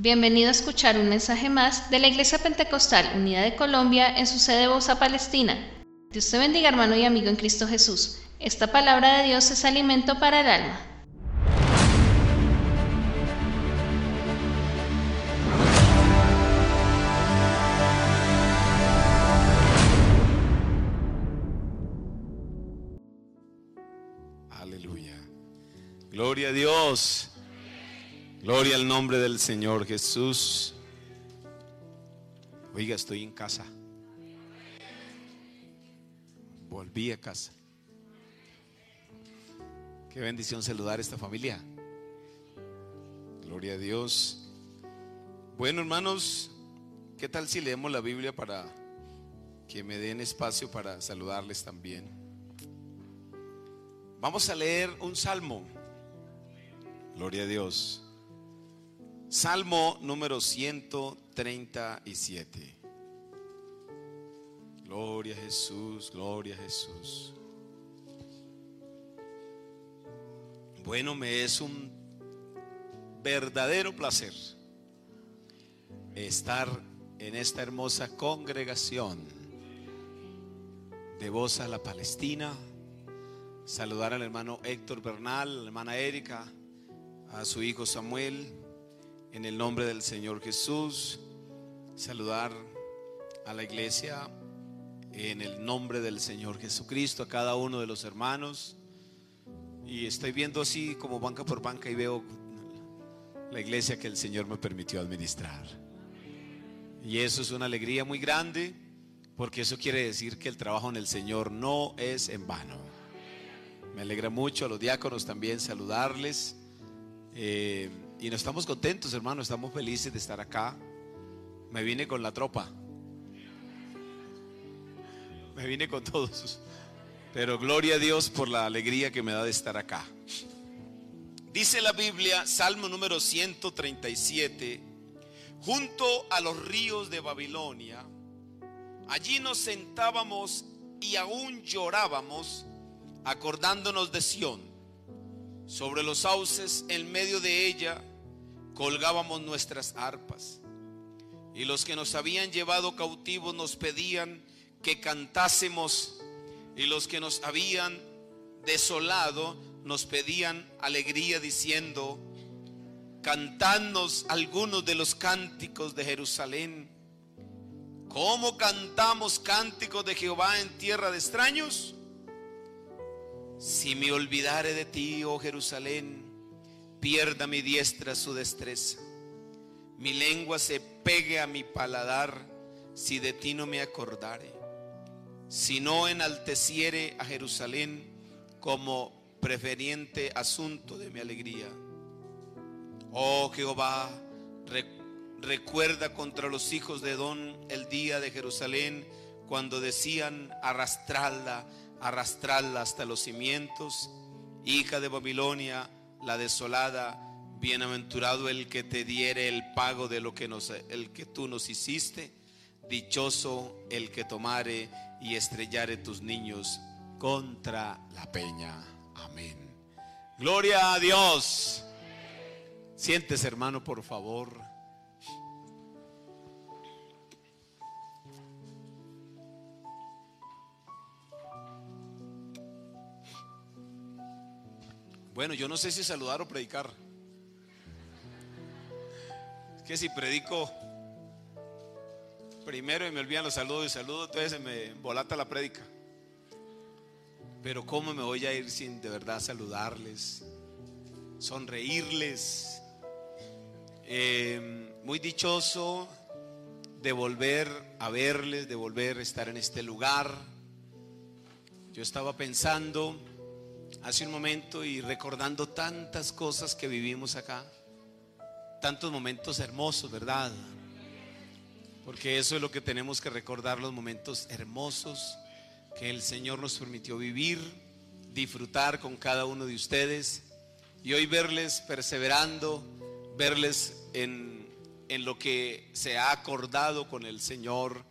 Bienvenido a escuchar un mensaje más de la Iglesia Pentecostal Unida de Colombia en su sede Bosa, Palestina. Dios te bendiga hermano y amigo en Cristo Jesús. Esta palabra de Dios es alimento para el alma. Aleluya. Gloria a Dios. Gloria al nombre del Señor Jesús. Oiga, estoy en casa. Volví a casa. Qué bendición saludar a esta familia. Gloria a Dios. Bueno, hermanos, ¿qué tal si leemos la Biblia para que me den espacio para saludarles también? Vamos a leer un salmo. Gloria a Dios. Salmo número 137. Gloria a Jesús, gloria a Jesús. Bueno, me es un verdadero placer estar en esta hermosa congregación de Voz a la Palestina. Saludar al hermano Héctor Bernal, a la hermana Erika, a su hijo Samuel, en el nombre del Señor Jesús. Saludar a la iglesia en el nombre del Señor Jesucristo, a cada uno de los hermanos. Y estoy viendo así como banca por banca y veo la iglesia que el Señor me permitió administrar. Y eso es una alegría muy grande, porque eso quiere decir que el trabajo en el Señor no es en vano. Me alegra mucho a los diáconos también saludarles. Eh, y nos estamos contentos, hermano, estamos felices de estar acá. Me vine con la tropa. Me vine con todos. Pero gloria a Dios por la alegría que me da de estar acá. Dice la Biblia, Salmo número 137, junto a los ríos de Babilonia, allí nos sentábamos y aún llorábamos, acordándonos de Sión. Sobre los sauces, en medio de ella, colgábamos nuestras arpas. Y los que nos habían llevado cautivos nos pedían que cantásemos y los que nos habían desolado nos pedían alegría diciendo, cantadnos algunos de los cánticos de Jerusalén. ¿Cómo cantamos cánticos de Jehová en tierra de extraños? Si me olvidare de ti, oh Jerusalén, pierda mi diestra su destreza. Mi lengua se pegue a mi paladar si de ti no me acordare si no enalteciere a Jerusalén como preferiente asunto de mi alegría. Oh Jehová, recuerda contra los hijos de Edom el día de Jerusalén cuando decían arrastrarla, arrastrarla hasta los cimientos, hija de Babilonia, la desolada, bienaventurado el que te diere el pago de lo que nos, el que tú nos hiciste, dichoso el que tomare y estrellare tus niños contra la peña. Amén. Gloria a Dios. Sientes, hermano, por favor. Bueno, yo no sé si saludar o predicar. Es que si predico primero y me olvidan los saludos y saludos, entonces se me volata la prédica. Pero ¿cómo me voy a ir sin de verdad saludarles, sonreírles? Eh, muy dichoso de volver a verles, de volver a estar en este lugar. Yo estaba pensando hace un momento y recordando tantas cosas que vivimos acá, tantos momentos hermosos, ¿verdad? Porque eso es lo que tenemos que recordar, los momentos hermosos que el Señor nos permitió vivir, disfrutar con cada uno de ustedes y hoy verles perseverando, verles en, en lo que se ha acordado con el Señor,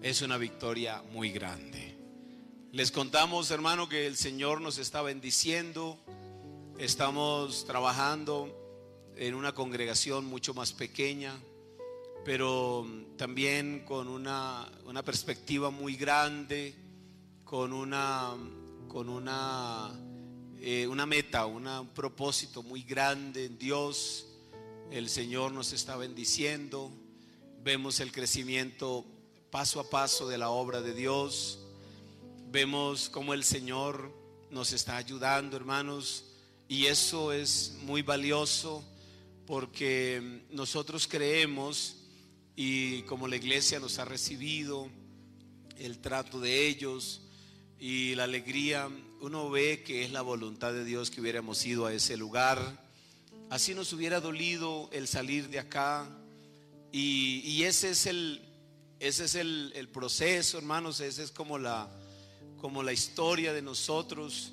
es una victoria muy grande. Les contamos, hermano, que el Señor nos está bendiciendo, estamos trabajando en una congregación mucho más pequeña, pero también con una, una perspectiva muy grande, con una, con una, eh, una meta, un propósito muy grande en Dios. El Señor nos está bendiciendo, vemos el crecimiento paso a paso de la obra de Dios, vemos cómo el Señor nos está ayudando, hermanos, y eso es muy valioso porque nosotros creemos y como la iglesia nos ha recibido, el trato de ellos y la alegría, uno ve que es la voluntad de Dios que hubiéramos ido a ese lugar. Así nos hubiera dolido el salir de acá. Y, ese es el, ese es el, proceso, hermanos, esa es como la, como la historia de nosotros,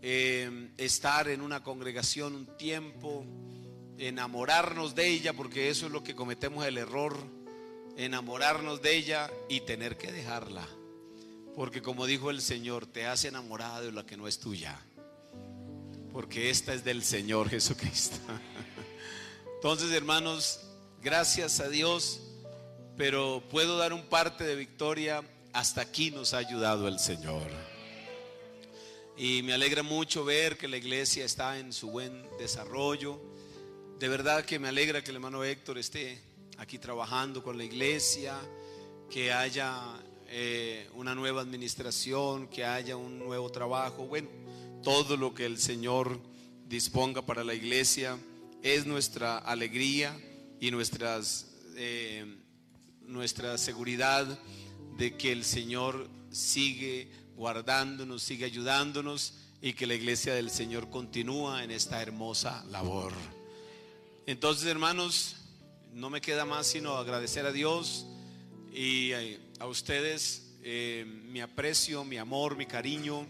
eh, estar en una congregación un tiempo, enamorarnos de ella, porque eso es lo que cometemos el error, enamorarnos de ella y tener que dejarla. Porque como dijo el Señor, te has enamorado de la que no es tuya. Porque esta es del Señor Jesucristo. Entonces, hermanos, gracias a Dios, pero puedo dar un parte de victoria. Hasta aquí nos ha ayudado el Señor. Y me alegra mucho ver que la iglesia está en su buen desarrollo de verdad que me alegra que el hermano Héctor esté aquí trabajando con la iglesia, que haya eh, una nueva administración, que haya un nuevo trabajo. Bueno, todo lo que el Señor disponga para la iglesia es nuestra alegría y nuestras, eh, nuestra seguridad de que el Señor sigue guardándonos, sigue ayudándonos y que la iglesia del Señor continúa en esta hermosa labor. Entonces, hermanos, no me queda más sino agradecer a Dios y a ustedes eh, mi aprecio, mi amor, mi cariño,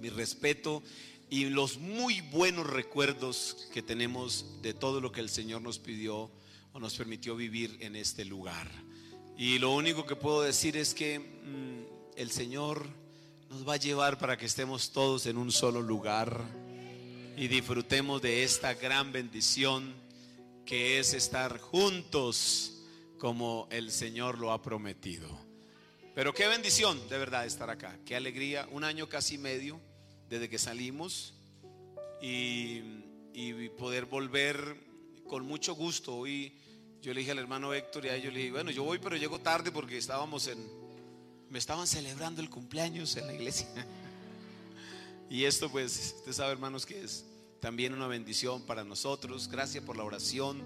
mi respeto y los muy buenos recuerdos que tenemos de todo lo que el Señor nos pidió o nos permitió vivir en este lugar. Y lo único que puedo decir es que mm, el Señor nos va a llevar para que estemos todos en un solo lugar y disfrutemos de esta gran bendición que es estar juntos como el Señor lo ha prometido. Pero qué bendición de verdad estar acá, qué alegría, un año casi medio desde que salimos y, poder volver con mucho gusto. Hoy yo le dije al hermano Héctor y a ellos le dije, bueno, yo voy pero llego tarde porque estábamos en, me estaban celebrando el cumpleaños en la iglesia. Y esto pues, usted sabe hermanos que es también una bendición para nosotros. Gracias por la oración.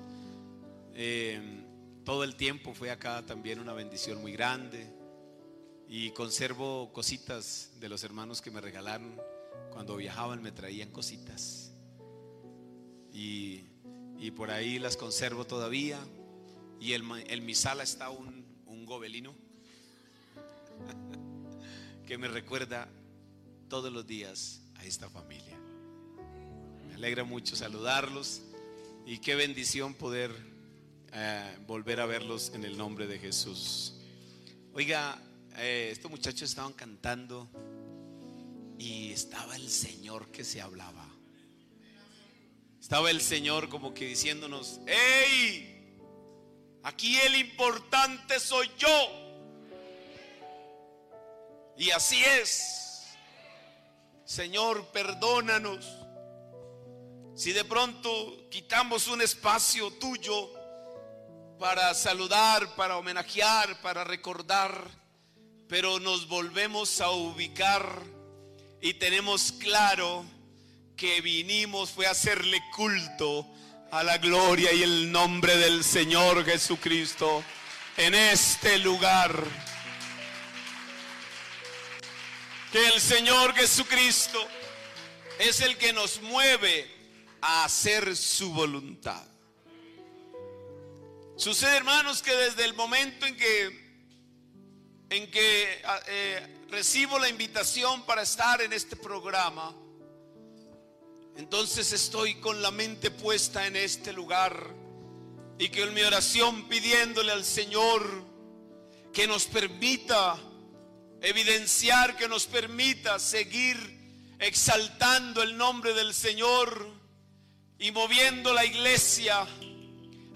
Eh, todo el tiempo fue acá también una bendición muy grande. Y conservo cositas de los hermanos que me regalaron. Cuando viajaban me traían cositas. Y, por ahí las conservo todavía. Y en mi sala está un, un gobelino que me recuerda todos los días a esta familia. Me alegra mucho saludarlos y qué bendición poder eh, volver a verlos en el nombre de Jesús. Oiga, eh, estos muchachos estaban cantando y estaba el Señor que se hablaba. Estaba el Señor como que diciéndonos, ¡Hey! Aquí el importante soy yo. Y así es. Señor, perdónanos. Si de pronto quitamos un espacio tuyo para saludar, para homenajear, para recordar, pero nos volvemos a ubicar y tenemos claro que vinimos fue a hacerle culto a la gloria y el nombre del Señor Jesucristo en este lugar. que el Señor Jesucristo es el que nos mueve a hacer su voluntad. Sucede, hermanos, que desde el momento en que en que eh, recibo la invitación para estar en este programa, entonces estoy con la mente puesta en este lugar y que en mi oración pidiéndole al Señor que nos permita evidenciar que nos permita seguir exaltando el nombre del Señor y moviendo la iglesia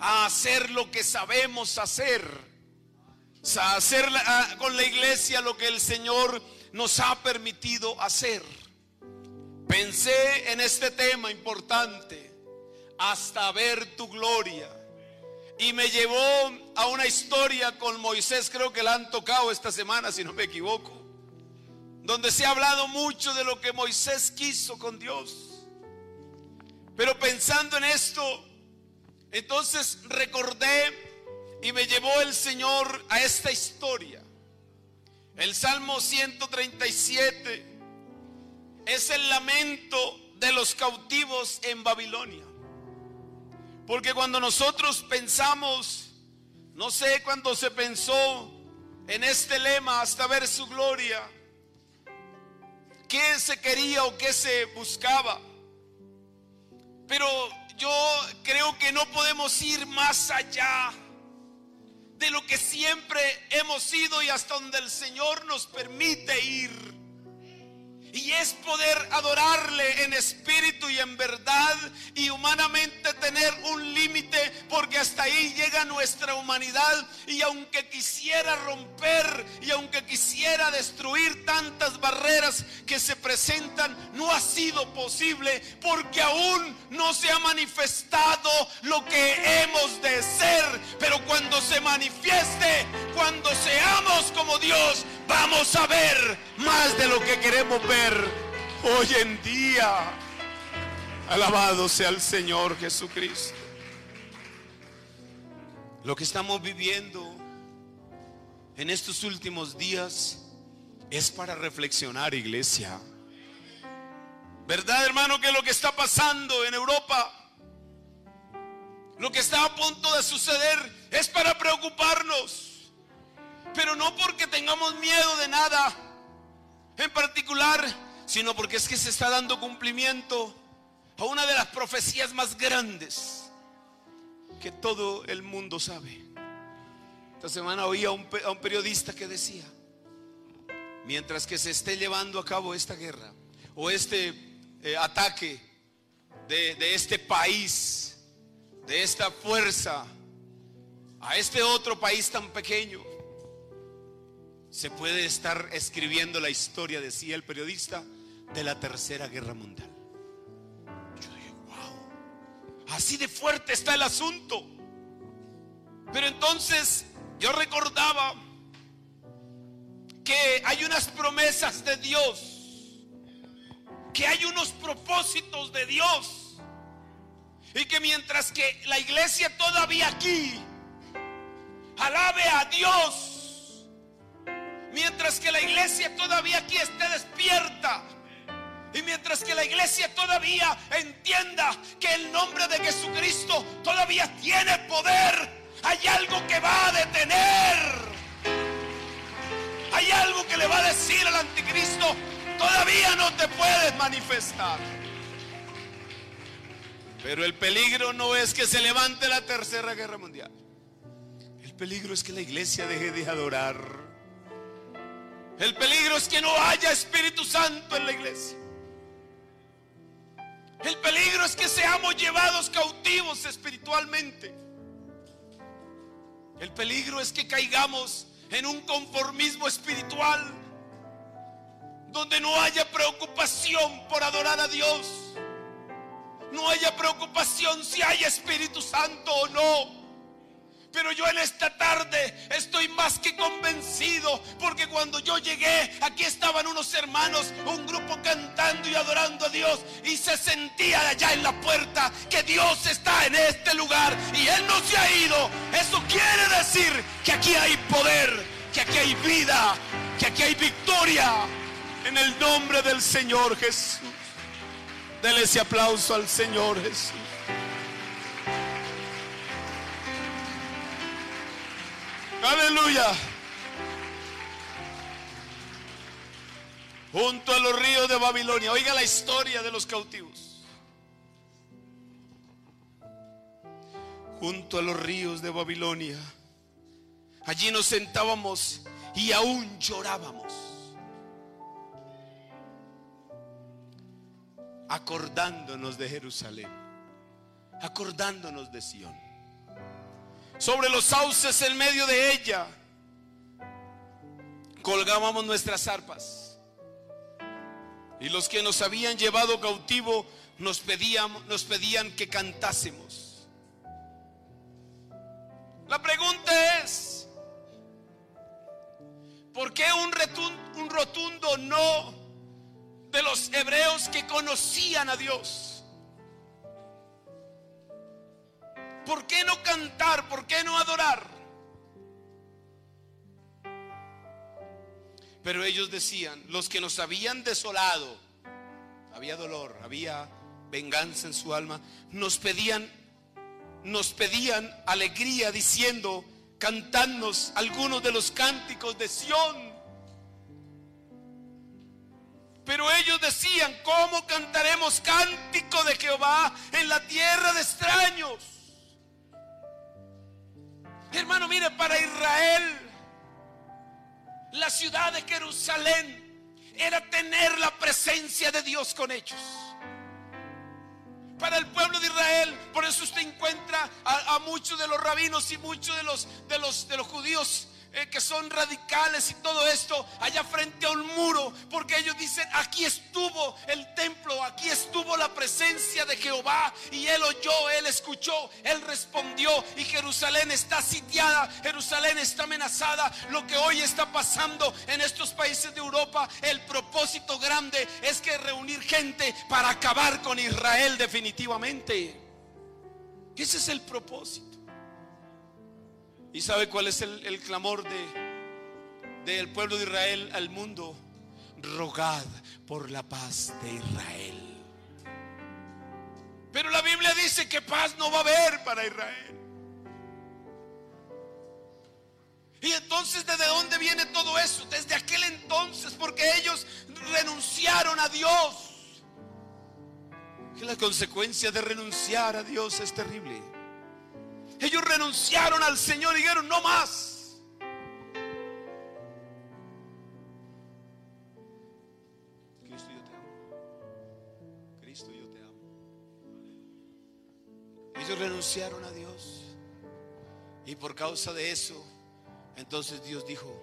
a hacer lo que sabemos hacer. A hacer con la iglesia lo que el Señor nos ha permitido hacer. Pensé en este tema importante, hasta ver tu gloria. Y me llevó a una historia con Moisés, creo que la han tocado esta semana, si no me equivoco, donde se ha hablado mucho de lo que Moisés quiso con Dios. Pero pensando en esto, entonces recordé y me llevó el Señor a esta historia. El Salmo 137 es el lamento de los cautivos en Babilonia. Porque cuando nosotros pensamos, no sé cuándo se pensó en este lema hasta ver su gloria, qué se quería o qué se buscaba. Pero yo creo que no podemos ir más allá de lo que siempre hemos ido y hasta donde el Señor nos permite ir. Y es poder adorarle en espíritu y en verdad y humanamente tener un límite porque hasta ahí llega nuestra humanidad y aunque quisiera romper y aunque quisiera destruir tantas barreras que se presentan, no ha sido posible porque aún no se ha manifestado lo que hemos de ser. Pero cuando se manifieste, cuando seamos como Dios, vamos a ver más de lo que queremos ver hoy en día. Alabado sea el Señor Jesucristo. Lo que estamos viviendo en estos últimos días es para reflexionar, iglesia. ¿Verdad, hermano, que lo que está pasando en Europa, lo que está a punto de suceder, es para preocuparnos? Pero no porque tengamos miedo de nada en particular, sino porque es que se está dando cumplimiento a una de las profecías más grandes que todo el mundo sabe. Esta semana oí a un, periodista que decía, mientras que se esté llevando a cabo esta guerra o este eh, ataque de este país, de esta fuerza, a este otro país tan pequeño, se puede estar escribiendo la historia, decía el periodista, de la tercera guerra mundial. Yo dije, wow, así de fuerte está el asunto. Pero entonces yo recordaba que hay unas promesas de Dios, que hay unos propósitos de Dios, y que mientras que la iglesia todavía aquí alabe a Dios, Mientras que la iglesia todavía aquí esté despierta. Y mientras que la iglesia todavía entienda que el nombre de Jesucristo todavía tiene poder, hay algo que va a detener. Hay algo que le va a decir al anticristo, todavía no te puedes manifestar. Pero el peligro no es que se levante la tercera guerra mundial. El peligro es que la iglesia deje de adorar. El peligro es que no haya Espíritu Santo en la iglesia. El peligro es que seamos llevados cautivos espiritualmente. El peligro es que caigamos en un conformismo espiritual donde no haya preocupación por adorar a Dios. No haya preocupación si hay Espíritu Santo o no. Pero yo en esta tarde estoy más que convencido porque cuando yo llegué aquí estaban unos hermanos, un grupo cantando y adorando a Dios y se sentía allá en la puerta que Dios está en este lugar y Él no se ha ido. Eso quiere decir que aquí hay poder, que aquí hay vida, que aquí hay victoria en el nombre del Señor Jesús. Dele ese aplauso al Señor Jesús. Aleluya. Junto a los ríos de Babilonia. Oiga la historia de los cautivos. Junto a los ríos de Babilonia. Allí nos sentábamos y aún llorábamos. Acordándonos de Jerusalén. acordándonos de Sión. Sobre los sauces en medio de ella colgábamos nuestras arpas. Y los que nos habían llevado cautivo nos pedían, nos pedían que cantásemos. La pregunta es, ¿por qué un, un rotundo no de los hebreos que conocían a Dios? ¿Por qué no cantar? ¿Por qué no adorar? Pero ellos decían, los que nos habían desolado, había dolor, había venganza en su alma, nos pedían, nos pedían alegría diciendo, cantadnos algunos de los cánticos de Sión. Pero ellos decían, ¿cómo cantaremos cántico de Jehová en la tierra de extraños? Hermano, mire, para Israel, la ciudad de Jerusalén era tener la presencia de Dios con ellos. Para el pueblo de Israel, por eso usted encuentra a, muchos de los rabinos y muchos de los, de los, de los judíos eh, que son radicales y todo esto allá frente a un muro, porque ellos dicen, aquí estuvo el templo, aquí estuvo la presencia de Jehová y él oyó, él escuchó, él respondió y Jerusalén está sitiada, Jerusalén está amenazada, lo que hoy está pasando en estos países de Europa, el propósito grande es que reunir gente para acabar con Israel definitivamente. Ese es el propósito. ¿Y sabe cuál es el, clamor de, del pueblo de Israel al mundo? Rogad por la paz de Israel. Pero la Biblia dice que paz no va a haber para Israel. Y entonces, ¿desde dónde viene todo eso? Desde aquel entonces, porque ellos renunciaron a Dios. Que la consecuencia de renunciar a Dios es terrible. Ellos renunciaron al Señor y dijeron, no más. Cristo, yo te amo. Cristo, yo te amo. Ellos renunciaron a Dios. Y por causa de eso, entonces Dios dijo,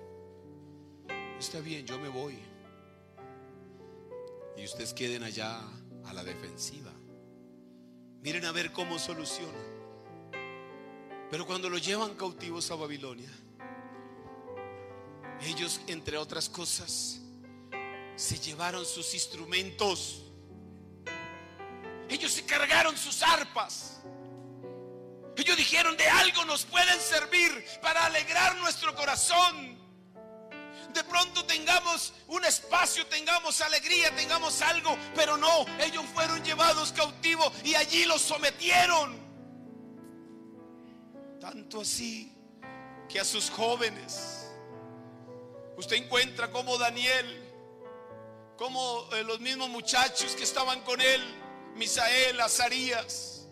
está bien, yo me voy. Y ustedes queden allá a la defensiva. Miren a ver cómo solucionan. Pero cuando lo llevan cautivos a Babilonia, ellos, entre otras cosas, se llevaron sus instrumentos. Ellos se cargaron sus arpas. Ellos dijeron, de algo nos pueden servir para alegrar nuestro corazón. De pronto tengamos un espacio, tengamos alegría, tengamos algo, pero no, ellos fueron llevados cautivos y allí los sometieron. Tanto así que a sus jóvenes, usted encuentra como Daniel, como eh, los mismos muchachos que estaban con él, Misael, Azarías,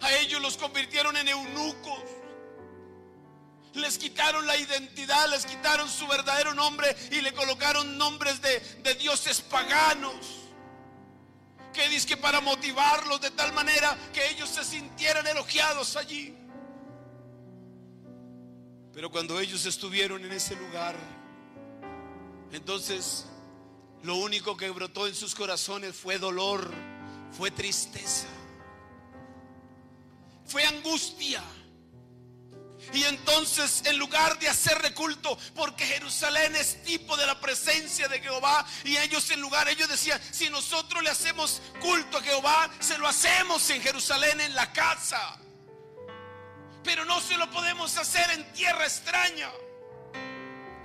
a ellos los convirtieron en eunucos. Les quitaron la identidad, les quitaron su verdadero nombre y le colocaron nombres de, dioses paganos que dice que para motivarlos de tal manera que ellos se sintieran elogiados allí. Pero cuando ellos estuvieron en ese lugar, entonces lo único que brotó en sus corazones fue dolor, fue tristeza, fue angustia. Y entonces en lugar de hacerle culto, porque Jerusalén es tipo de la presencia de Jehová, y ellos en lugar, ellos decían, si nosotros le hacemos culto a Jehová, se lo hacemos en Jerusalén, en la casa pero no se lo podemos hacer en tierra extraña.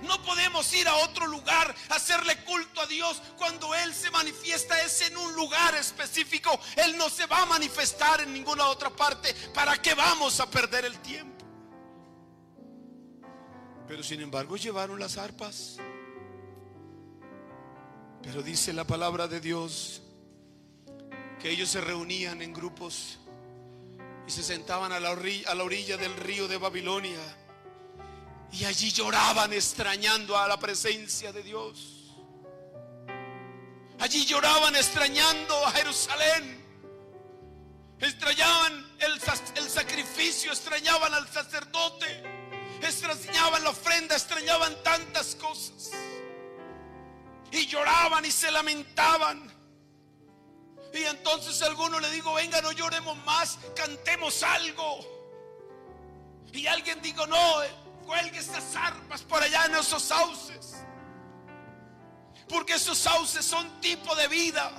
No podemos ir a otro lugar hacerle culto a Dios cuando Él se manifiesta es en un lugar específico. Él no se va a manifestar en ninguna otra parte. ¿Para qué vamos a perder el tiempo? Pero sin embargo llevaron las arpas. Pero dice la palabra de Dios que ellos se reunían en grupos y se sentaban a la, orilla, del río de Babilonia. Y allí lloraban extrañando a la presencia de Dios. Allí lloraban extrañando a Jerusalén. extrañaban el, el sacrificio, extrañaban al sacerdote, extrañaban la ofrenda, extrañaban tantas cosas. Y lloraban y se lamentaban. Y entonces alguno le digo, venga, no lloremos más, cantemos algo. Y alguien digo, no, eh, cuelgue esas armas por allá en esos sauces. Porque esos sauces son tipo de vida.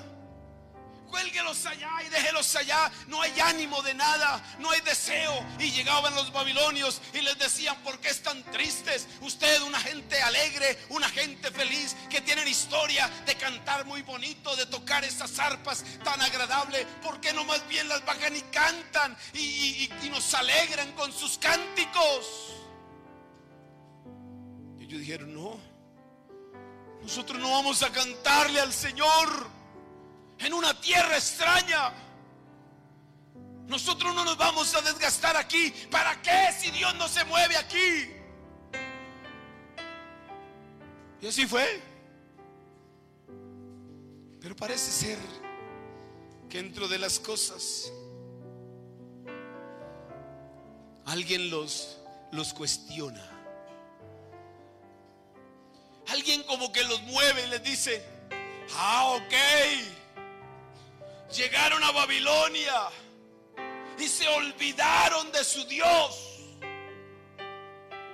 Cuélguelos allá y déjelos allá. No hay ánimo de nada, no hay deseo. Y llegaban los babilonios y les decían, ¿por qué están tristes? Usted, una gente alegre, una gente feliz, que tienen historia de cantar muy bonito, de tocar esas arpas tan agradables. ¿Por qué no más bien las bajan y cantan y, y nos alegran con sus cánticos? Y ellos dijeron, no, nosotros no vamos a cantarle al Señor en una tierra extraña. Nosotros no nos vamos a desgastar aquí. ¿Para qué si Dios no se mueve aquí? Y así fue. Pero parece ser que dentro de las cosas alguien los, los cuestiona. Alguien como que los mueve y les dice, ah, ok llegaron a Babilonia y se olvidaron de su Dios.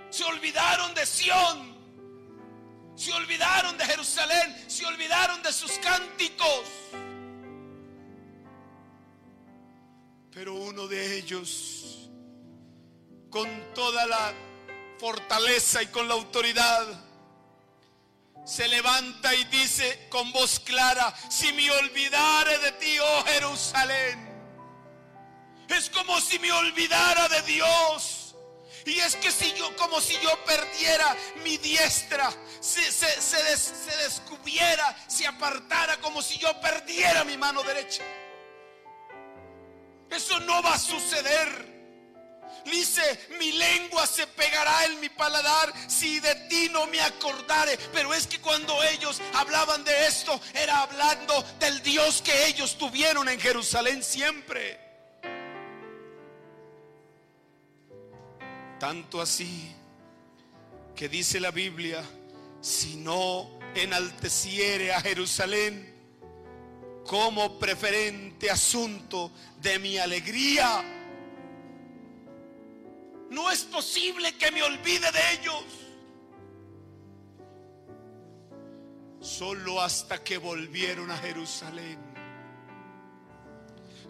Se olvidaron de Sión. Se olvidaron de Jerusalén. Se olvidaron de sus cánticos. Pero uno de ellos, con toda la fortaleza y con la autoridad, se levanta y dice con voz clara, si me olvidare de ti, oh Jerusalén. Es como si me olvidara de Dios. Y es que si yo, como si yo perdiera mi diestra, se, se, se descubriera, se apartara, como si yo perdiera mi mano derecha. Eso no va a suceder. Dice, mi lengua se pegará en mi paladar si de ti no me acordare. Pero es que cuando ellos hablaban de esto, era hablando del Dios que ellos tuvieron en Jerusalén siempre. Tanto así que dice la Biblia, si no enalteciere a Jerusalén como preferente asunto de mi alegría, no es posible que me olvide de ellos. Solo hasta que volvieron a Jerusalén.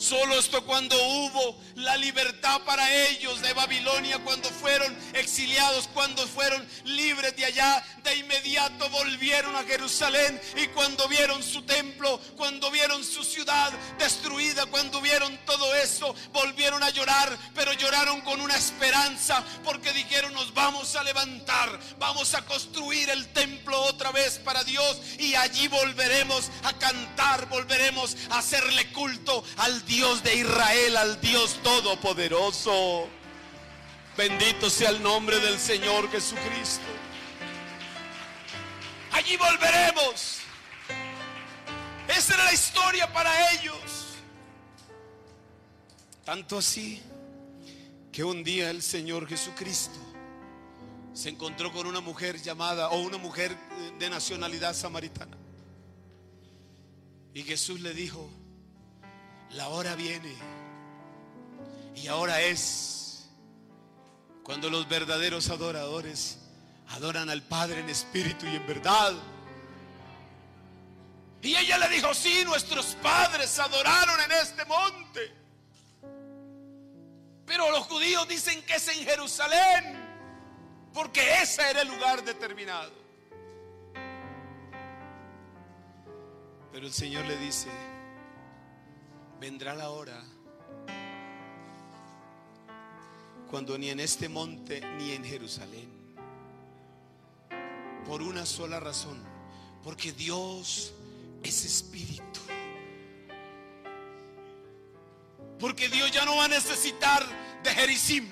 Solo esto cuando hubo la libertad para ellos de Babilonia, cuando fueron exiliados, cuando fueron libres de allá, de inmediato volvieron a Jerusalén y cuando vieron su templo, cuando vieron su ciudad destruida, cuando vieron todo eso, volvieron a llorar, pero lloraron con una esperanza porque dijeron nos vamos a levantar, vamos a construir el templo otra vez para Dios y allí volveremos a cantar, volveremos a hacerle culto al Dios Dios de Israel, al Dios Todopoderoso. Bendito sea el nombre del Señor Jesucristo. Allí volveremos. Esa era la historia para ellos. Tanto así que un día el Señor Jesucristo se encontró con una mujer llamada, o una mujer de nacionalidad samaritana. Y Jesús le dijo, la hora viene. Y ahora es cuando los verdaderos adoradores adoran al Padre en espíritu y en verdad. Y ella le dijo, sí, nuestros padres adoraron en este monte. Pero los judíos dicen que es en Jerusalén, porque ese era el lugar determinado. Pero el Señor le dice, vendrá la hora cuando ni en este monte ni en Jerusalén, por una sola razón, porque Dios es espíritu. Porque Dios ya no va a necesitar de Jericim.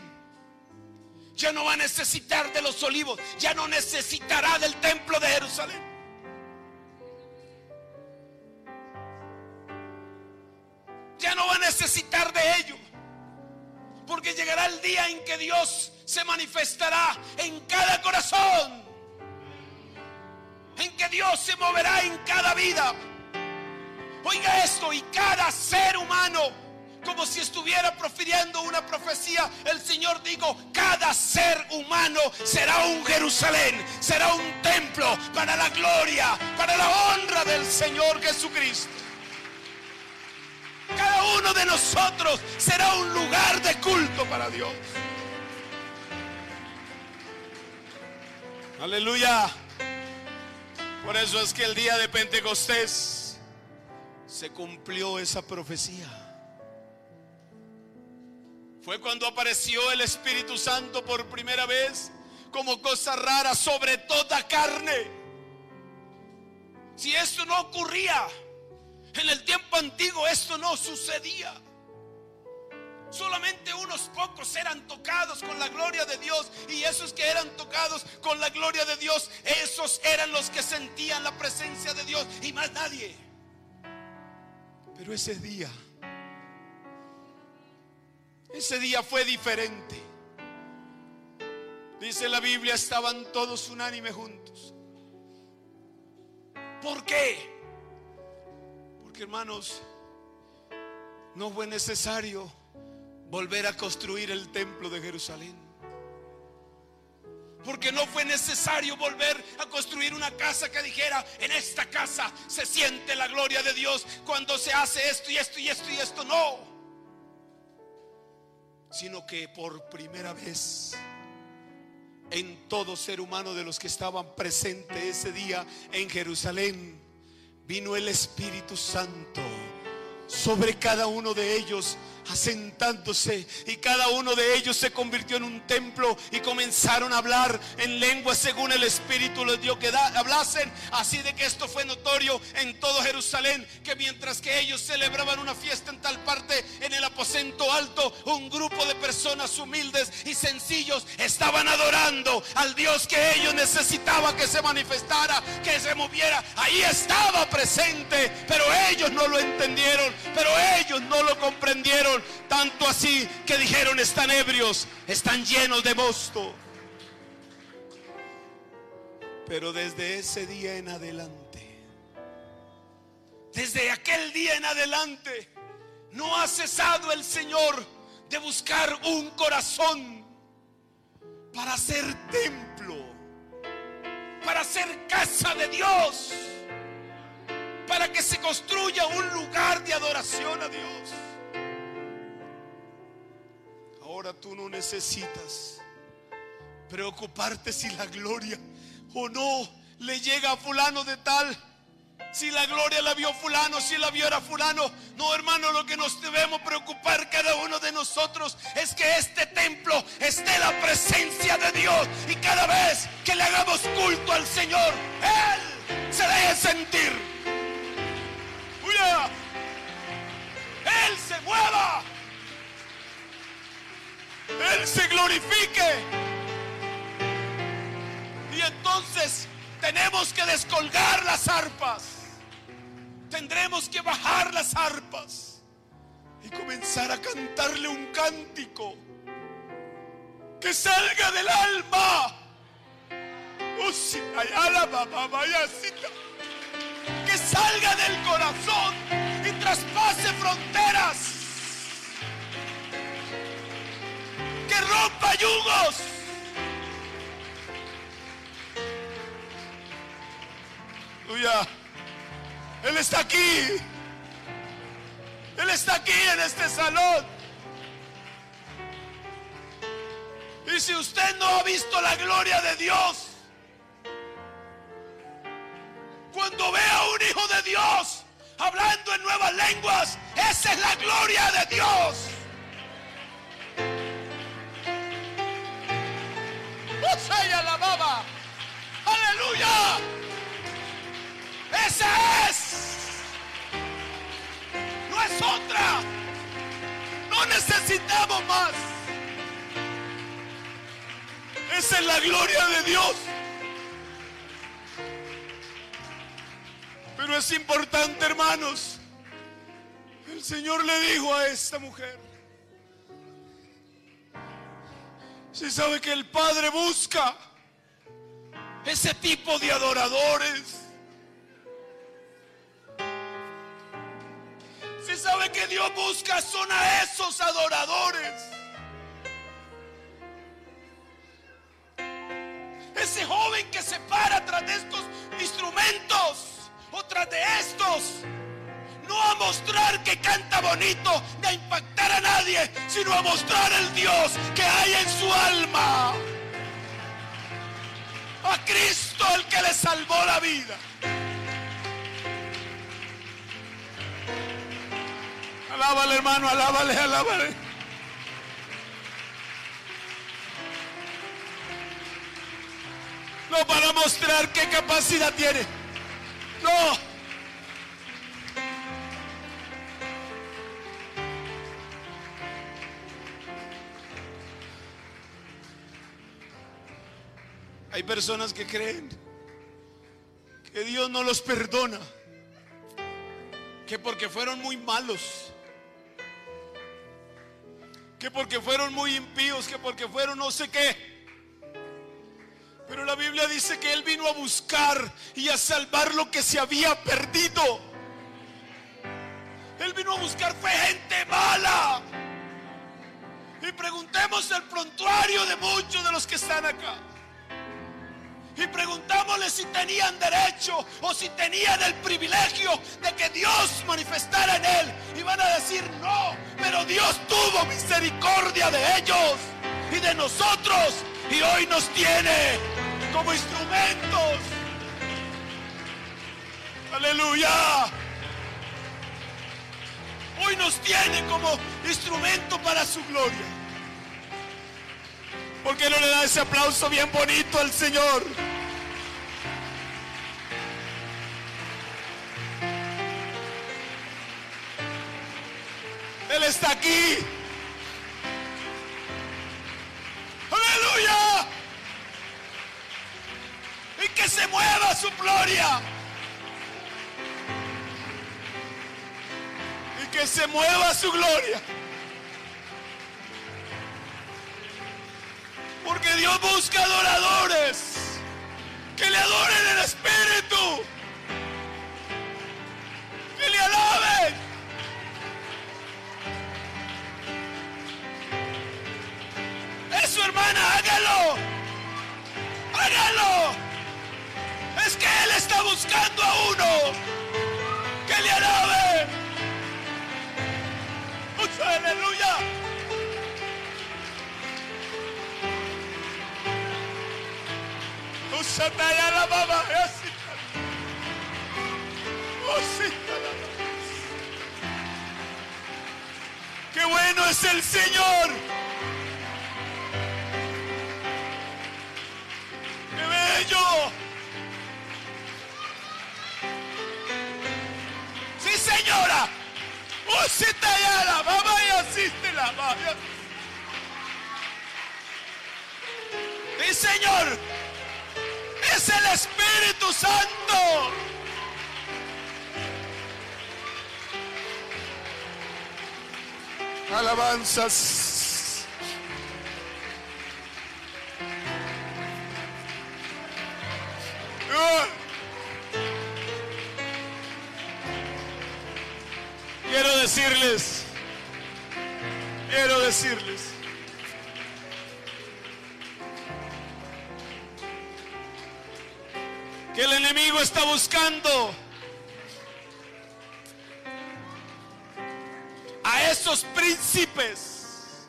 Ya no va a necesitar de los olivos. Ya no necesitará del templo de Jerusalén. Necesitar de ello. Porque llegará el día en que Dios se manifestará en cada corazón. En que Dios se moverá en cada vida. Oiga esto, y cada ser humano, como si estuviera profiriendo una profecía, el Señor dijo, cada ser humano será un Jerusalén, será un templo para la gloria, para la honra del Señor Jesucristo. Uno de nosotros será un lugar de culto para Dios. Aleluya. Por eso es que el día de Pentecostés se cumplió esa profecía. Fue cuando apareció el Espíritu Santo por primera vez como cosa rara sobre toda carne. Si esto no ocurría, en el tiempo antiguo esto no sucedía. Solamente unos pocos eran tocados con la gloria de Dios y esos que eran tocados con la gloria de Dios, esos eran los que sentían la presencia de Dios y más nadie. Pero ese día, ese día fue diferente. Dice la Biblia, estaban todos unánime juntos. ¿Por qué? Hermanos, no fue necesario volver a construir el templo de Jerusalén. Porque no fue necesario volver a construir una casa que dijera, en esta casa se siente la gloria de Dios cuando se hace esto y esto y esto y esto. No. Sino que por primera vez en todo ser humano de los que estaban presentes ese día en Jerusalén, vino el Espíritu Santo sobre cada uno de ellos asentándose y cada uno de ellos se convirtió en un templo y comenzaron a hablar en lengua según el Espíritu les dio que hablasen. Así de que esto fue notorio en todo Jerusalén, que mientras que ellos celebraban una fiesta en tal parte, en el aposento alto, un grupo de personas humildes y sencillos estaban adorando al Dios que ellos necesitaban que se manifestara, que se moviera. Ahí estaba presente, pero ellos no lo entendieron, pero ellos no lo comprendieron tanto así que dijeron están ebrios, están llenos de mosto. Pero desde ese día en adelante, desde aquel día en adelante, no ha cesado el Señor de buscar un corazón para ser templo, para ser casa de Dios, para que se construya un lugar de adoración a Dios. Ahora tú no necesitas preocuparte si la gloria o no le llega a fulano de tal. Si la gloria la vio fulano, si la vio era fulano. No, hermano, lo que nos debemos preocupar cada uno de nosotros es que este templo esté la presencia de Dios. Y cada vez que le hagamos culto al Señor, Él se deje sentir. Él se mueva. Él se glorifique. Y entonces tenemos que descolgar las arpas. Tendremos que bajar las arpas y comenzar a cantarle un cántico que salga del alma. Que salga del corazón y traspase fronteras rompa yugos. Aleluya. Él está aquí. Él está aquí en este salón. Y si usted no ha visto la gloria de Dios, cuando vea a un hijo de Dios hablando en nuevas lenguas, esa es la gloria de Dios. La baba. Aleluya. Esa es. No es otra. No necesitamos más. Esa es la gloria de Dios. Pero es importante, hermanos, El Señor le dijo a esta mujer, si sabe que el Padre busca ese tipo de adoradores. Si sabe que Dios busca son a esos adoradores. Ese joven que se para tras de estos instrumentos o tras de estos no a mostrar que canta bonito, ni a impactar a nadie, sino a mostrar el Dios que hay en su alma. A Cristo el que le salvó la vida. Alábale hermano, alábale, alábale. No para mostrar qué capacidad tiene. No. Hay personas que creen que Dios no los perdona, que porque fueron muy malos, que porque fueron muy impíos, que porque fueron no sé qué. Pero la Biblia dice que Él vino a buscar y a salvar lo que se había perdido. Él vino a buscar fue gente mala. Y preguntemos el prontuario de muchos de los que están acá y preguntámosle si tenían derecho o si tenían el privilegio de que Dios manifestara en él. Y van a decir no, pero Dios tuvo misericordia de ellos y de nosotros y hoy nos tiene como instrumentos. Aleluya. Hoy nos tiene como instrumento para su gloria. ¿Por qué no le da ese aplauso bien bonito al Señor? Él está aquí. Aleluya. Y que se mueva su gloria. Y que se mueva su gloria. Porque Dios busca adoradores que le adoren el Espíritu, hermana, hágalo, hágalo. Es que Él está buscando a uno que le alabe. Mucho aleluya. Usataya la baba, así. Osita la baba. Qué bueno es el Señor. Sí, señora. Usataya la baba y asiste la baba. Sí, Señor es el Espíritu Santo. Alabanzas. Decirles, quiero decirles. que el enemigo está buscando a esos príncipes.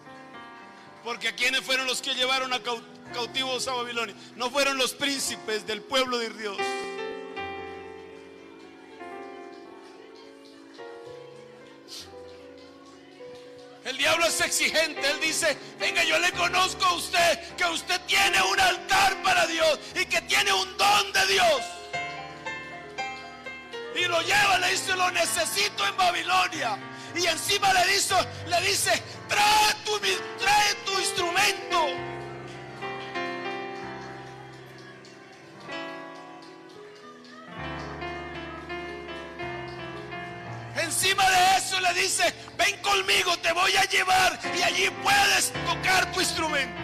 Porque quienes fueron los que llevaron a cautivos a Babilonia? No fueron los príncipes del pueblo de Dios. El diablo es exigente. Él dice, venga, yo le conozco a usted que usted tiene un altar para Dios y que tiene un don de Dios. Y lo lleva, le dice, lo necesito en Babilonia. Y encima le dice, le dice, trae tu, trae tu instrumento. Dice, ven conmigo, te voy a llevar y allí puedes tocar tu instrumento.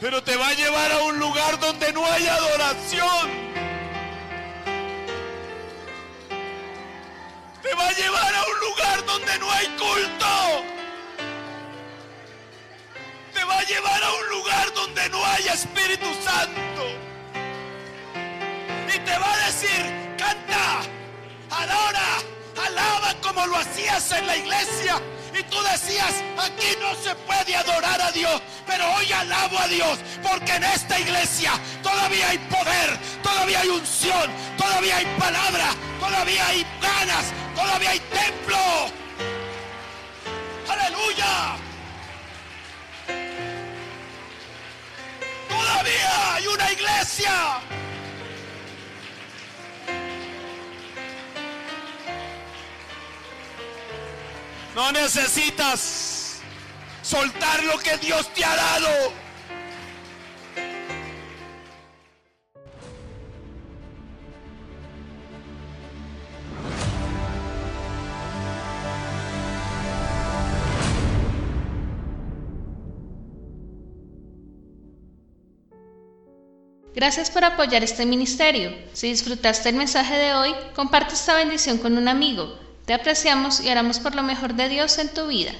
Pero te va a llevar a un lugar donde no hay adoración. Te va a llevar a un lugar donde no hay culto. Te va a llevar a un lugar donde no hay Espíritu Santo. Y te va a decir, adora, alaba como lo hacías en la iglesia. Y tú decías, aquí no se puede adorar a Dios, pero hoy alabo a Dios, porque en esta iglesia todavía hay poder, todavía hay unción, todavía hay palabra, todavía hay ganas, todavía hay templo. Aleluya. Todavía hay una iglesia. No necesitas soltar lo que Dios te ha dado. Gracias por apoyar este ministerio. Si disfrutaste el mensaje de hoy, comparte esta bendición con un amigo. Te apreciamos y oramos por lo mejor de Dios en tu vida.